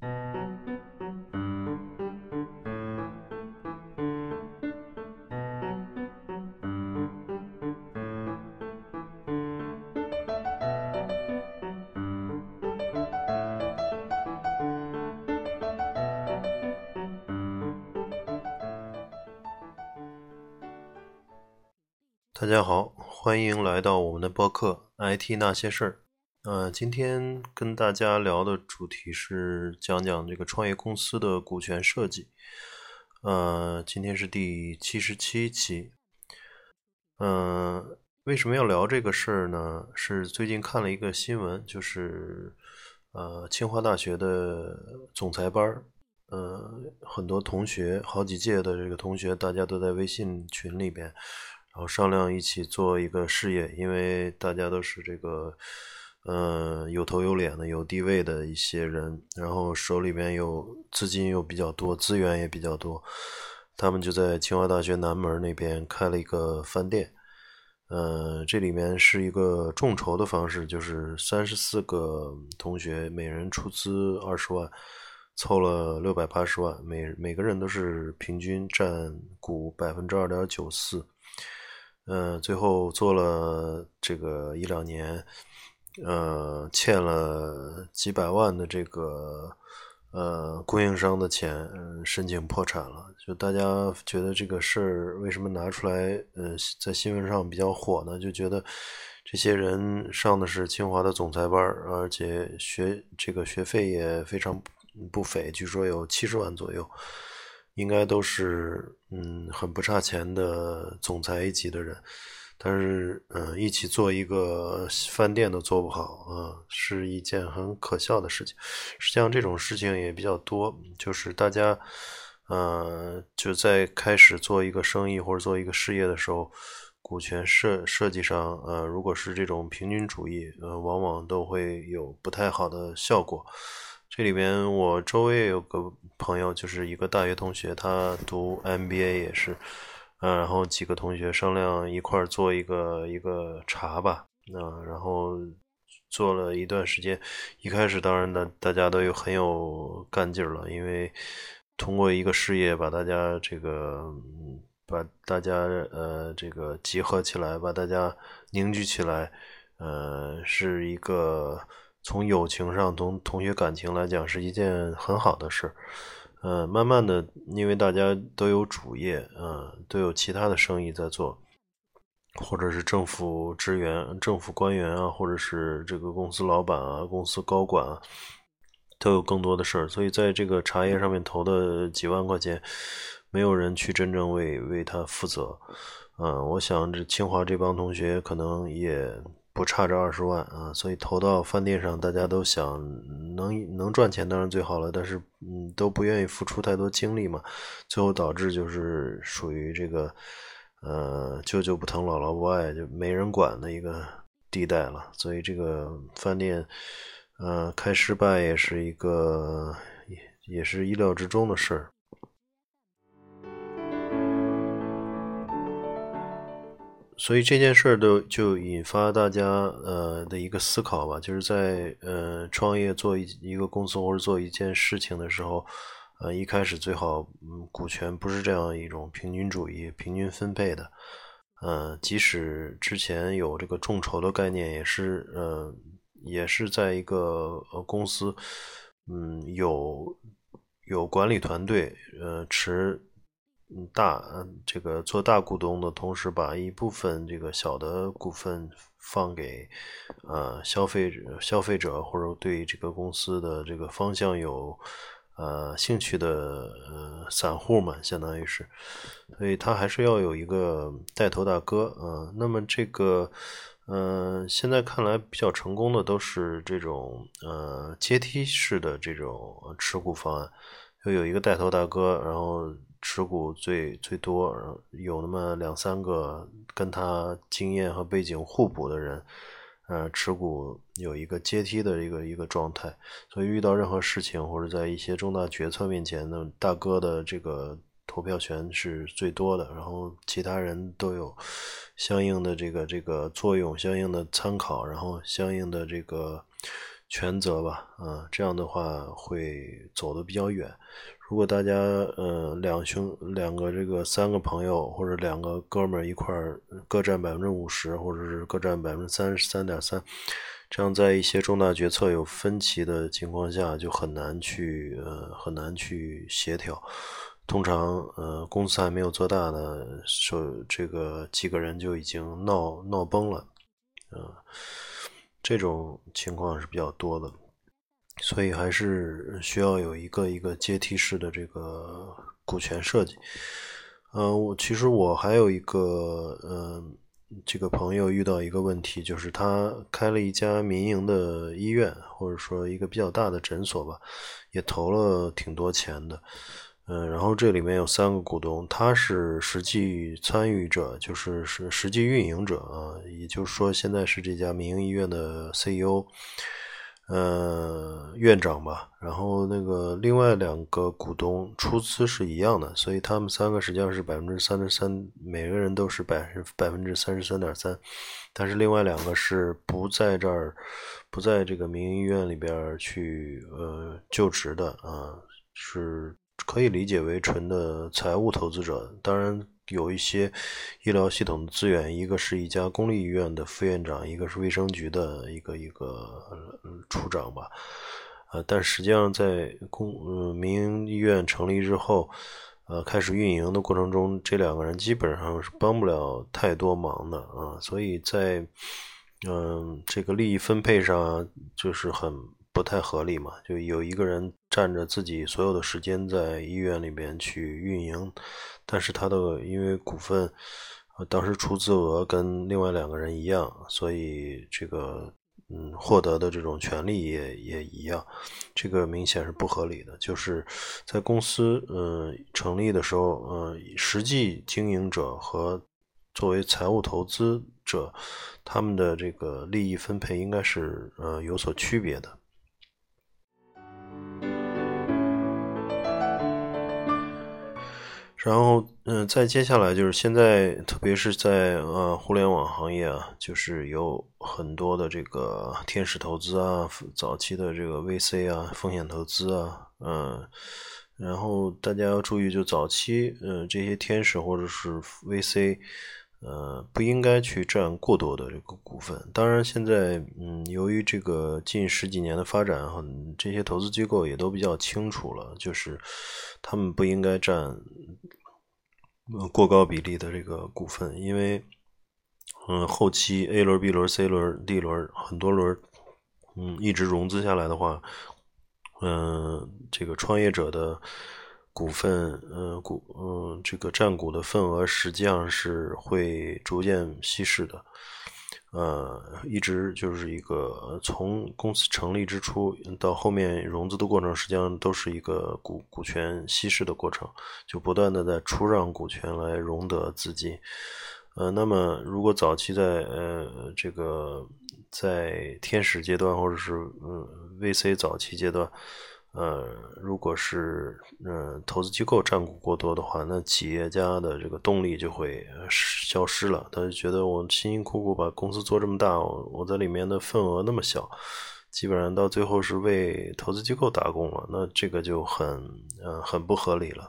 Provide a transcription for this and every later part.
大家好，欢迎来到我们的播客《IT 那些事儿》。呃，今天跟大家聊的主题是讲讲这个创业公司的股权设计。呃，今天是第七十七期。嗯，为什么要聊这个事儿呢？是最近看了一个新闻，就是呃，清华大学的总裁班儿，呃，很多同学，好几届的这个同学，大家都在微信群里边。然后商量一起做一个事业，因为大家都是这个，嗯，有头有脸的、有地位的一些人，然后手里边有资金又比较多，资源也比较多，他们就在清华大学南门那边开了一个饭店。嗯，这里面是一个众筹的方式，就是三十四个同学每人出资二十万，凑了六百八十万，每每个人都是平均占股百分之二点九四。嗯，最后做了这个一两年，呃，欠了几百万的这个呃供应商的钱，申请破产了。就大家觉得这个事儿为什么拿出来，呃，在新闻上比较火呢？就觉得这些人上的是清华的总裁班，而且学这个学费也非常不菲，据说有七十万左右。应该都是嗯很不差钱的总裁一级的人，但是嗯一起做一个饭店都做不好啊，是一件很可笑的事情。实际上这种事情也比较多，就是大家呃就在开始做一个生意或者做一个事业的时候，股权设设计上呃如果是这种平均主义，呃往往都会有不太好的效果。这里边我周围有个朋友，就是一个大学同学，他读 MBA 也是，嗯，然后几个同学商量一块儿做一个一个茶吧，啊，然后做了一段时间，一开始当然大大家都有很有干劲儿了，因为通过一个事业把大家这个把大家呃这个集合起来，把大家凝聚起来，呃，是一个。从友情上，从同学感情来讲，是一件很好的事儿儿。嗯，慢慢的，因为大家都有主业，嗯，都有其他的生意在做，或者是政府职员、政府官员啊，或者是这个公司老板啊、公司高管啊，都有更多的事儿。所以，在这个茶叶上面投的几万块钱，没有人去真正为为他负责。嗯，我想这清华这帮同学可能也。不差这二十万啊，所以投到饭店上，大家都想能能赚钱当然最好了，但是嗯都不愿意付出太多精力嘛，最后导致就是属于这个呃舅舅不疼姥姥不爱就没人管的一个地带了，所以这个饭店呃开失败也是一个也也是意料之中的事儿。所以这件事儿都就引发大家呃的一个思考吧，就是在呃创业做一一个公司或者做一件事情的时候，呃一开始最好股权不是这样一种平均主义、平均分配的，呃即使之前有这个众筹的概念，也是呃也是在一个呃公司嗯有有管理团队呃持。大这个做大股东的同时，把一部分这个小的股份放给呃消费者、消费者或者对这个公司的这个方向有呃兴趣的呃散户嘛，相当于是，所以他还是要有一个带头大哥啊。那么这个嗯，现在看来比较成功的都是这种呃阶梯式的这种持股方案，就有一个带头大哥，然后。持股最最多，有那么两三个跟他经验和背景互补的人，呃，持股有一个阶梯的一个一个状态，所以遇到任何事情或者在一些重大决策面前呢，大哥的这个投票权是最多的，然后其他人都有相应的这个这个作用，相应的参考，然后相应的这个全责吧，啊，这样的话会走得比较远。如果大家呃两兄两个这个三个朋友或者两个哥们儿一块儿各占百分之五十，或者是各占百分之三十三点三，这样在一些重大决策有分歧的情况下，就很难去呃很难去协调。通常呃公司还没有做大呢，说这个几个人就已经闹闹崩了，呃，这种情况是比较多的。所以还是需要有一个一个阶梯式的这个股权设计。嗯，我其实我还有一个嗯，这个朋友遇到一个问题，就是他开了一家民营的医院，或者说一个比较大的诊所吧，也投了挺多钱的。嗯，然后这里面有三个股东，他是实际参与者，就是是实际运营者啊，也就是说现在是这家民营医院的 CEO。呃，院长吧，然后那个另外两个股东出资是一样的，所以他们三个实际上是百分之三十三，每个人都是百分百分之三十三点三，但是另外两个是不在这儿，不在这个民营医院里边去呃就职的啊，是可以理解为纯的财务投资者，当然。有一些医疗系统的资源，一个是一家公立医院的副院长，一个是卫生局的一个一个处长吧，呃，但实际上在公呃民营医院成立之后，呃，开始运营的过程中，这两个人基本上是帮不了太多忙的啊，所以在嗯这个利益分配上就是很不太合理嘛，就有一个人占着自己所有的时间在医院里边去运营。但是他的因为股份，当时出资额跟另外两个人一样，所以这个嗯获得的这种权利也也一样，这个明显是不合理的。就是在公司嗯成立的时候，嗯实际经营者和作为财务投资者，他们的这个利益分配应该是呃有所区别的。然后，嗯，再接下来就是现在，特别是在呃互联网行业啊，就是有很多的这个天使投资啊，早期的这个 VC 啊，风险投资啊，嗯，然后大家要注意，就早期，嗯，这些天使或者是 VC，呃，不应该去占过多的这个股份。当然，现在，嗯，由于这个近十几年的发展，很这些投资机构也都比较清楚了，就是他们不应该占。过高比例的这个股份，因为，嗯，后期 A 轮、B 轮、C 轮、D 轮很多轮，嗯，一直融资下来的话，嗯，这个创业者的股份，嗯，股，嗯，这个占股的份额实际上是会逐渐稀释的。呃，一直就是一个从公司成立之初到后面融资的过程，实际上都是一个股股权稀释的过程，就不断的在出让股权来融得资金。呃，那么如果早期在呃这个在天使阶段或者是嗯 VC 早期阶段。呃，如果是嗯投资机构占股过多的话，那企业家的这个动力就会消失了。他就觉得我辛辛苦苦把公司做这么大，我在里面的份额那么小，基本上到最后是为投资机构打工了，那这个就很嗯很不合理了。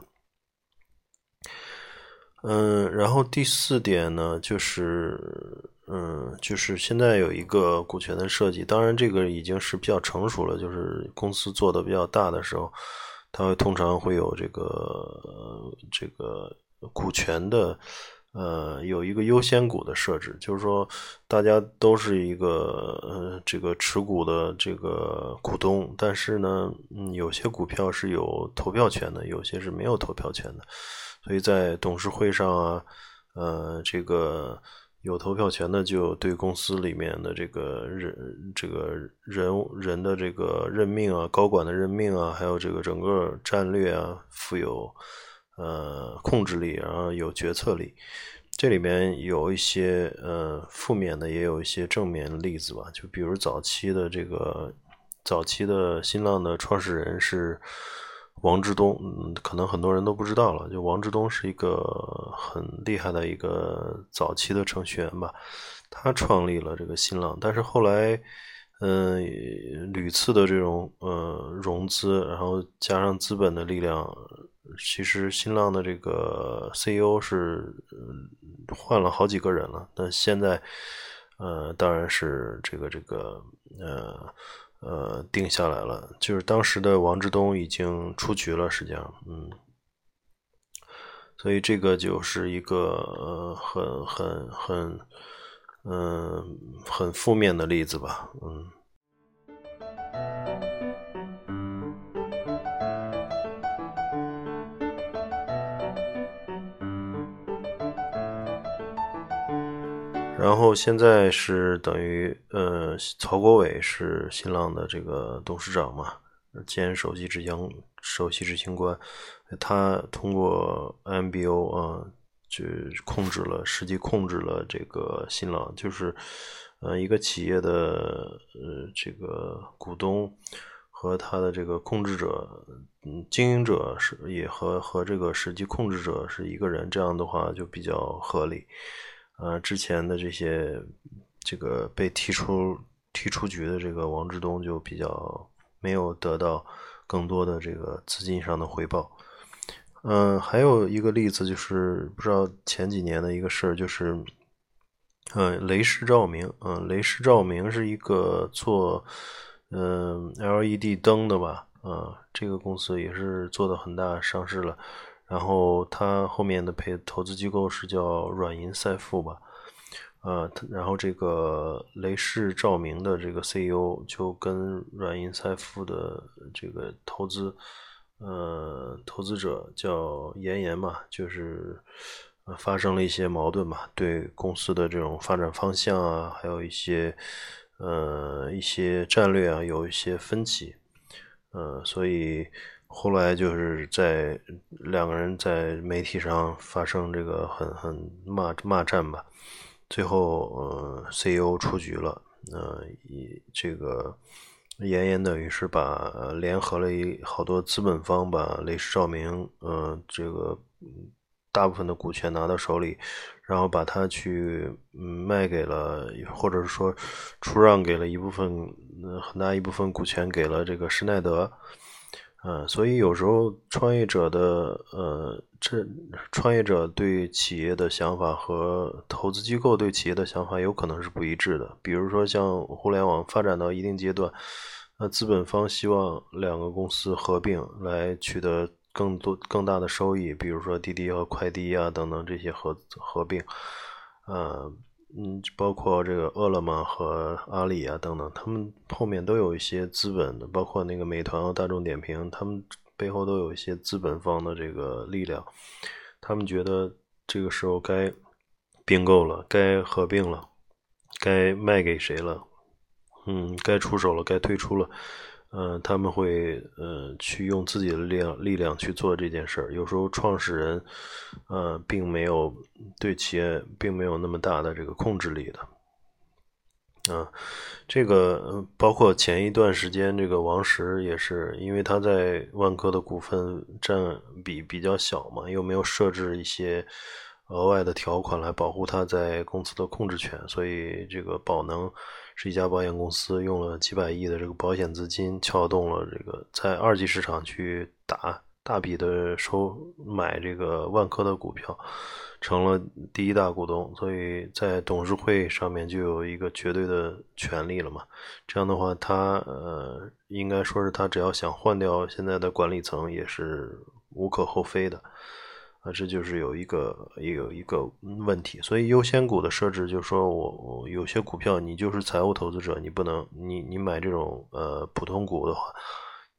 嗯，然后第四点呢，就是。嗯，就是现在有一个股权的设计，当然这个已经是比较成熟了。就是公司做的比较大的时候，它会通常会有这个这个股权的呃有一个优先股的设置，就是说大家都是一个呃这个持股的这个股东，但是呢，嗯，有些股票是有投票权的，有些是没有投票权的，所以在董事会上啊，呃，这个。有投票权的就对公司里面的这个人、这个人人的这个任命啊、高管的任命啊，还有这个整个战略啊，负有呃控制力，然后有决策力。这里面有一些呃负面的，也有一些正面的例子吧。就比如早期的这个早期的新浪的创始人是。王志东，嗯，可能很多人都不知道了。就王志东是一个很厉害的一个早期的程序员吧，他创立了这个新浪，但是后来，嗯，屡次的这种呃融资，然后加上资本的力量，其实新浪的这个 CEO 是换了好几个人了。那现在，呃，当然是这个这个呃呃定下来了，就是当时的王志东已经出局了，实际上，嗯，所以这个就是一个呃很很很。嗯，很负面的例子吧，嗯。然后现在是等于，呃，曹国伟是新浪的这个董事长嘛，兼首席执行首席执行官，他通过 MBO 啊。就控制了，实际控制了这个新浪，就是，呃，一个企业的呃这个股东和他的这个控制者，嗯，经营者是也和和这个实际控制者是一个人，这样的话就比较合理。呃，之前的这些这个被踢出踢出局的这个王志东就比较没有得到更多的这个资金上的回报。嗯，还有一个例子就是，不知道前几年的一个事儿，就是，嗯，雷士照明，嗯，雷士照明是一个做，嗯，LED 灯的吧，啊，这个公司也是做的很大，上市了，然后他后面的配投资机构是叫软银赛富吧，啊，然后这个雷士照明的这个 CEO 就跟软银赛富的这个投资。呃，投资者叫严严嘛，就是发生了一些矛盾嘛，对公司的这种发展方向啊，还有一些呃一些战略啊，有一些分歧，呃，所以后来就是在两个人在媒体上发生这个很很骂骂战吧，最后呃 CEO 出局了，呃，以这个。严严等于是把联合了一好多资本方，把雷士照明，呃，这个大部分的股权拿到手里，然后把它去卖给了，或者是说出让给了一部分，很大一部分股权给了这个施耐德，嗯，所以有时候创业者的，呃，这创业者对企业的想法和投资机构对企业的想法有可能是不一致的，比如说像互联网发展到一定阶段。那资本方希望两个公司合并来取得更多更大的收益，比如说滴滴和快滴啊等等这些合合并，呃，嗯，包括这个饿了么和阿里啊等等，他们后面都有一些资本的，包括那个美团和大众点评，他们背后都有一些资本方的这个力量，他们觉得这个时候该并购了，该合并了，该卖给谁了。嗯，该出手了，该退出了，嗯，他们会呃去用自己的力量力量去做这件事儿。有时候创始人，呃，并没有对企业并没有那么大的这个控制力的，啊，这个包括前一段时间这个王石也是，因为他在万科的股份占比比较小嘛，又没有设置一些额外的条款来保护他在公司的控制权，所以这个宝能。是一家保险公司，用了几百亿的这个保险资金，撬动了这个在二级市场去打大笔的收买这个万科的股票，成了第一大股东，所以在董事会上面就有一个绝对的权利了嘛。这样的话，他呃，应该说是他只要想换掉现在的管理层，也是无可厚非的。啊，这就是有一个也有一个问题，所以优先股的设置就是说我我有些股票你就是财务投资者，你不能你你买这种呃普通股的话，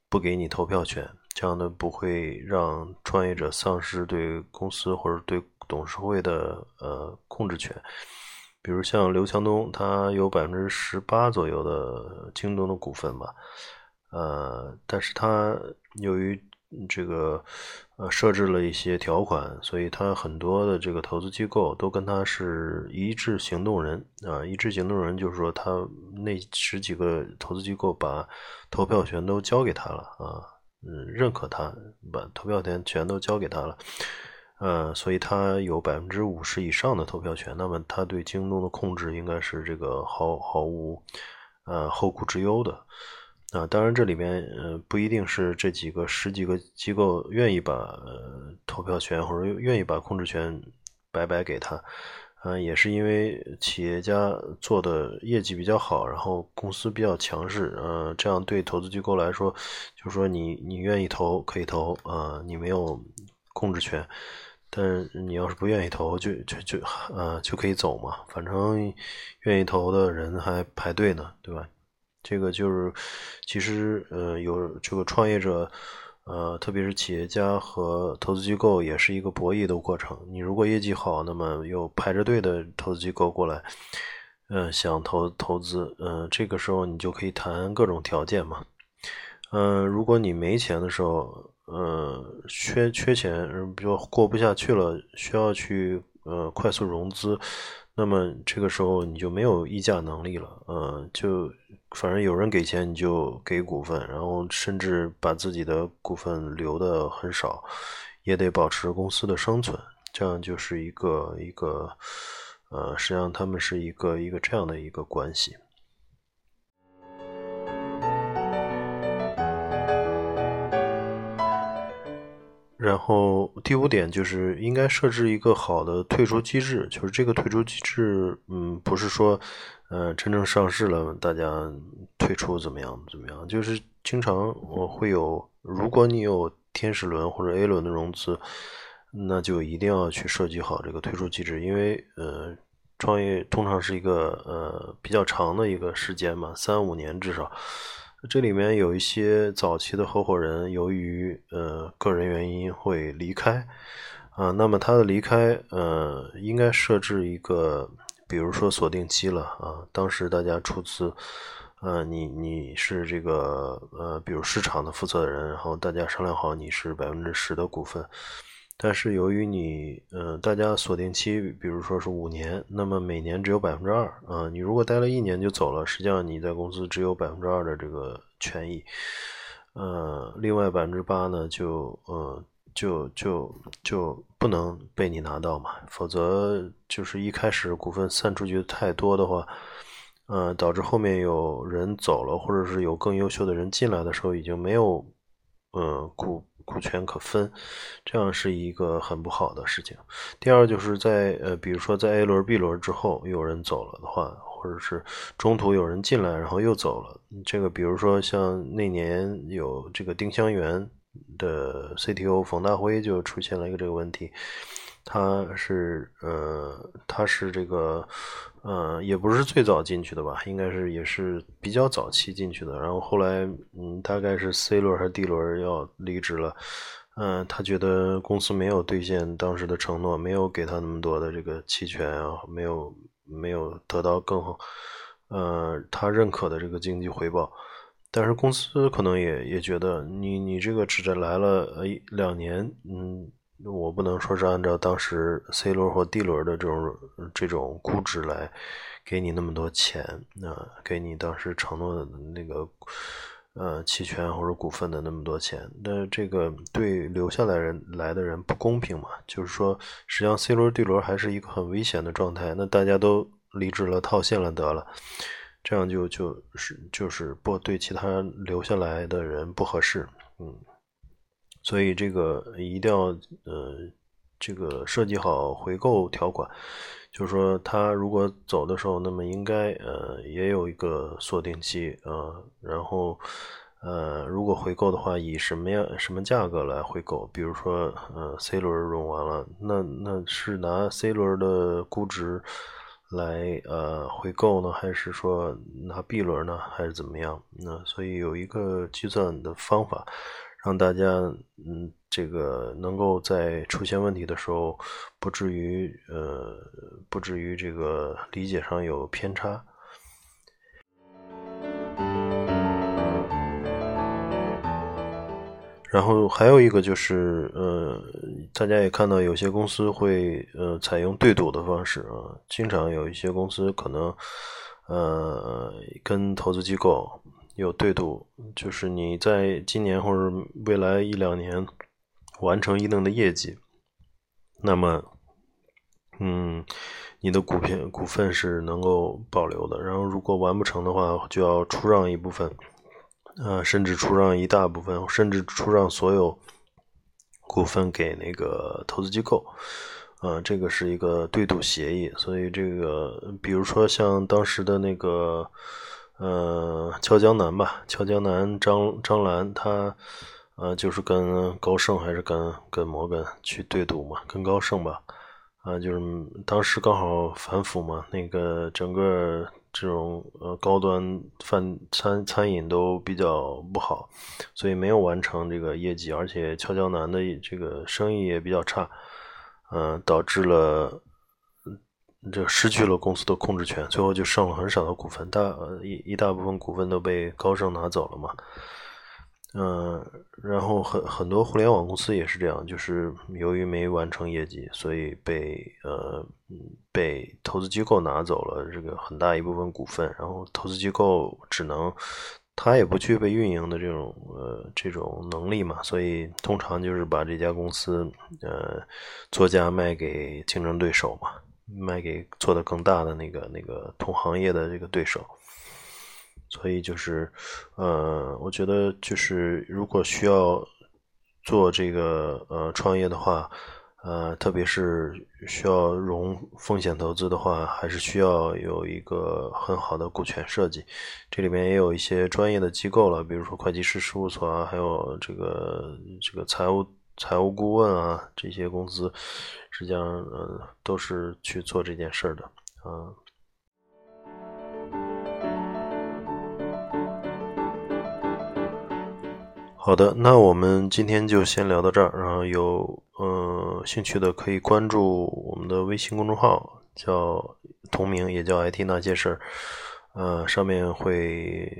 不给你投票权，这样的不会让创业者丧失对公司或者对董事会的呃控制权。比如像刘强东，他有百分之十八左右的京东的股份吧，呃，但是他由于这个呃设置了一些条款，所以他很多的这个投资机构都跟他是一致行动人啊。一致行动人就是说，他那十几个投资机构把投票权都交给他了啊，嗯，认可他，把投票权全都交给他了，呃，所以他有百分之五十以上的投票权。那么他对京东的控制应该是这个毫毫无呃后顾之忧的。啊，当然这里面呃不一定是这几个十几个机构愿意把投票权或者愿意把控制权白白给他。嗯，也是因为企业家做的业绩比较好，然后公司比较强势，呃，这样对投资机构来说，就是说你你愿意投可以投，啊，你没有控制权，但是你要是不愿意投，就就就呃就可以走嘛，反正愿意投的人还排队呢，对吧？这个就是其实呃有这个创业者。呃，特别是企业家和投资机构也是一个博弈的过程。你如果业绩好，那么有排着队的投资机构过来，嗯，想投投资，嗯，这个时候你就可以谈各种条件嘛。嗯，如果你没钱的时候，嗯，缺缺钱，比如过不下去了，需要去呃快速融资。那么这个时候你就没有议价能力了，嗯，就反正有人给钱你就给股份，然后甚至把自己的股份留的很少，也得保持公司的生存，这样就是一个一个，呃，实际上他们是一个一个这样的一个关系。然后第五点就是应该设置一个好的退出机制，就是这个退出机制，嗯，不是说，呃，真正上市了大家退出怎么样怎么样，就是经常我会有，如果你有天使轮或者 A 轮的融资，那就一定要去设计好这个退出机制，因为呃，创业通常是一个呃比较长的一个时间嘛，三五年至少。这里面有一些早期的合伙人，由于呃个人原因会离开，啊，那么他的离开，呃，应该设置一个，比如说锁定期了啊，当时大家出资，呃，你你是这个呃，比如市场的负责人，然后大家商量好你是百分之十的股份。但是由于你，嗯，大家锁定期，比如说是五年，那么每年只有百分之二，啊，你如果待了一年就走了，实际上你在公司只有百分之二的这个权益，呃，另外百分之八呢，就，呃，就就就不能被你拿到嘛，否则就是一开始股份散出去太多的话，呃，导致后面有人走了，或者是有更优秀的人进来的时候，已经没有，嗯，股。股权可分，这样是一个很不好的事情。第二，就是在呃，比如说在 A 轮、B 轮之后有人走了的话，或者是中途有人进来然后又走了，这个比如说像那年有这个丁香园的 CTO 冯大辉就出现了一个这个问题。他是呃，他是这个，嗯，也不是最早进去的吧，应该是也是比较早期进去的。然后后来，嗯，大概是 C 轮还是 D 轮要离职了，嗯，他觉得公司没有兑现当时的承诺，没有给他那么多的这个期权啊，没有没有得到更好，呃，他认可的这个经济回报。但是公司可能也也觉得你你这个只来了呃两年，嗯。我不能说是按照当时 C 轮或 D 轮的这种这种估值来给你那么多钱，那给你当时承诺的那个呃期权或者股份的那么多钱，那这个对留下来人来的人不公平嘛？就是说，实际上 C 轮 D 轮还是一个很危险的状态，那大家都离职了套现了得了，这样就就是就是不对其他留下来的人不合适，嗯。所以这个一定要呃，这个设计好回购条款，就是说他如果走的时候，那么应该呃也有一个锁定期啊，然后呃如果回购的话，以什么样什么价格来回购？比如说呃 C 轮融完了，那那是拿 C 轮的估值来呃回购呢，还是说拿 B 轮呢，还是怎么样？那所以有一个计算的方法。让大家嗯，这个能够在出现问题的时候，不至于呃，不至于这个理解上有偏差。然后还有一个就是，呃，大家也看到有些公司会呃采用对赌的方式啊，经常有一些公司可能呃跟投资机构。有对赌，就是你在今年或者未来一两年完成一定的业绩，那么，嗯，你的股票股份是能够保留的。然后如果完不成的话，就要出让一部分，呃，甚至出让一大部分，甚至出让所有股份给那个投资机构。呃，这个是一个对赌协议，所以这个比如说像当时的那个呃俏江南吧，俏江南张张兰他。呃，就是跟高盛还是跟跟摩根去对赌嘛，跟高盛吧，啊，就是当时刚好反腐嘛，那个整个这种呃高端饭餐餐饮都比较不好，所以没有完成这个业绩，而且俏江南的这个生意也比较差，嗯，导致了这失去了公司的控制权，最后就剩了很少的股份，大一一大部分股份都被高盛拿走了嘛。嗯，然后很很多互联网公司也是这样，就是由于没完成业绩，所以被呃被投资机构拿走了这个很大一部分股份，然后投资机构只能他也不具备运营的这种呃这种能力嘛，所以通常就是把这家公司呃作价卖给竞争对手嘛，卖给做的更大的那个那个同行业的这个对手。所以就是，呃，我觉得就是，如果需要做这个呃创业的话，呃，特别是需要融风险投资的话，还是需要有一个很好的股权设计。这里面也有一些专业的机构了，比如说会计师事务所啊，还有这个这个财务财务顾问啊，这些公司实际上呃都是去做这件事儿的，啊。好的，那我们今天就先聊到这儿。然后有呃兴趣的可以关注我们的微信公众号，叫同名，也叫 IT 那些事儿。呃，上面会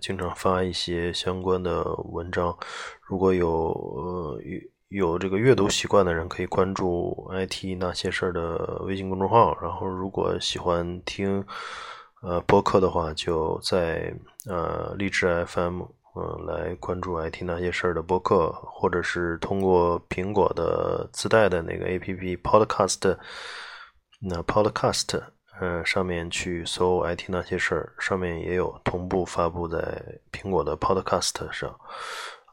经常发一些相关的文章。如果有呃有这个阅读习惯的人，可以关注 IT 那些事儿的微信公众号。然后，如果喜欢听呃播客的话，就在呃荔枝 FM。嗯，来关注 IT 那些事儿的播客，或者是通过苹果的自带的那个 APP Podcast，那 Podcast，嗯，上面去搜 IT 那些事儿，上面也有同步发布在苹果的 Podcast 上。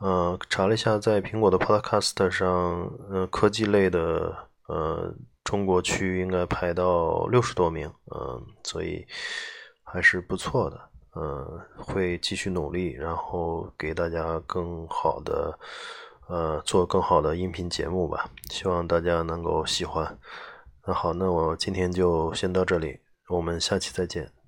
嗯，查了一下，在苹果的 Podcast 上，嗯，科技类的，呃，中国区应该排到六十多名，嗯，所以还是不错的。嗯，会继续努力，然后给大家更好的，呃，做更好的音频节目吧。希望大家能够喜欢。那好，那我今天就先到这里，我们下期再见。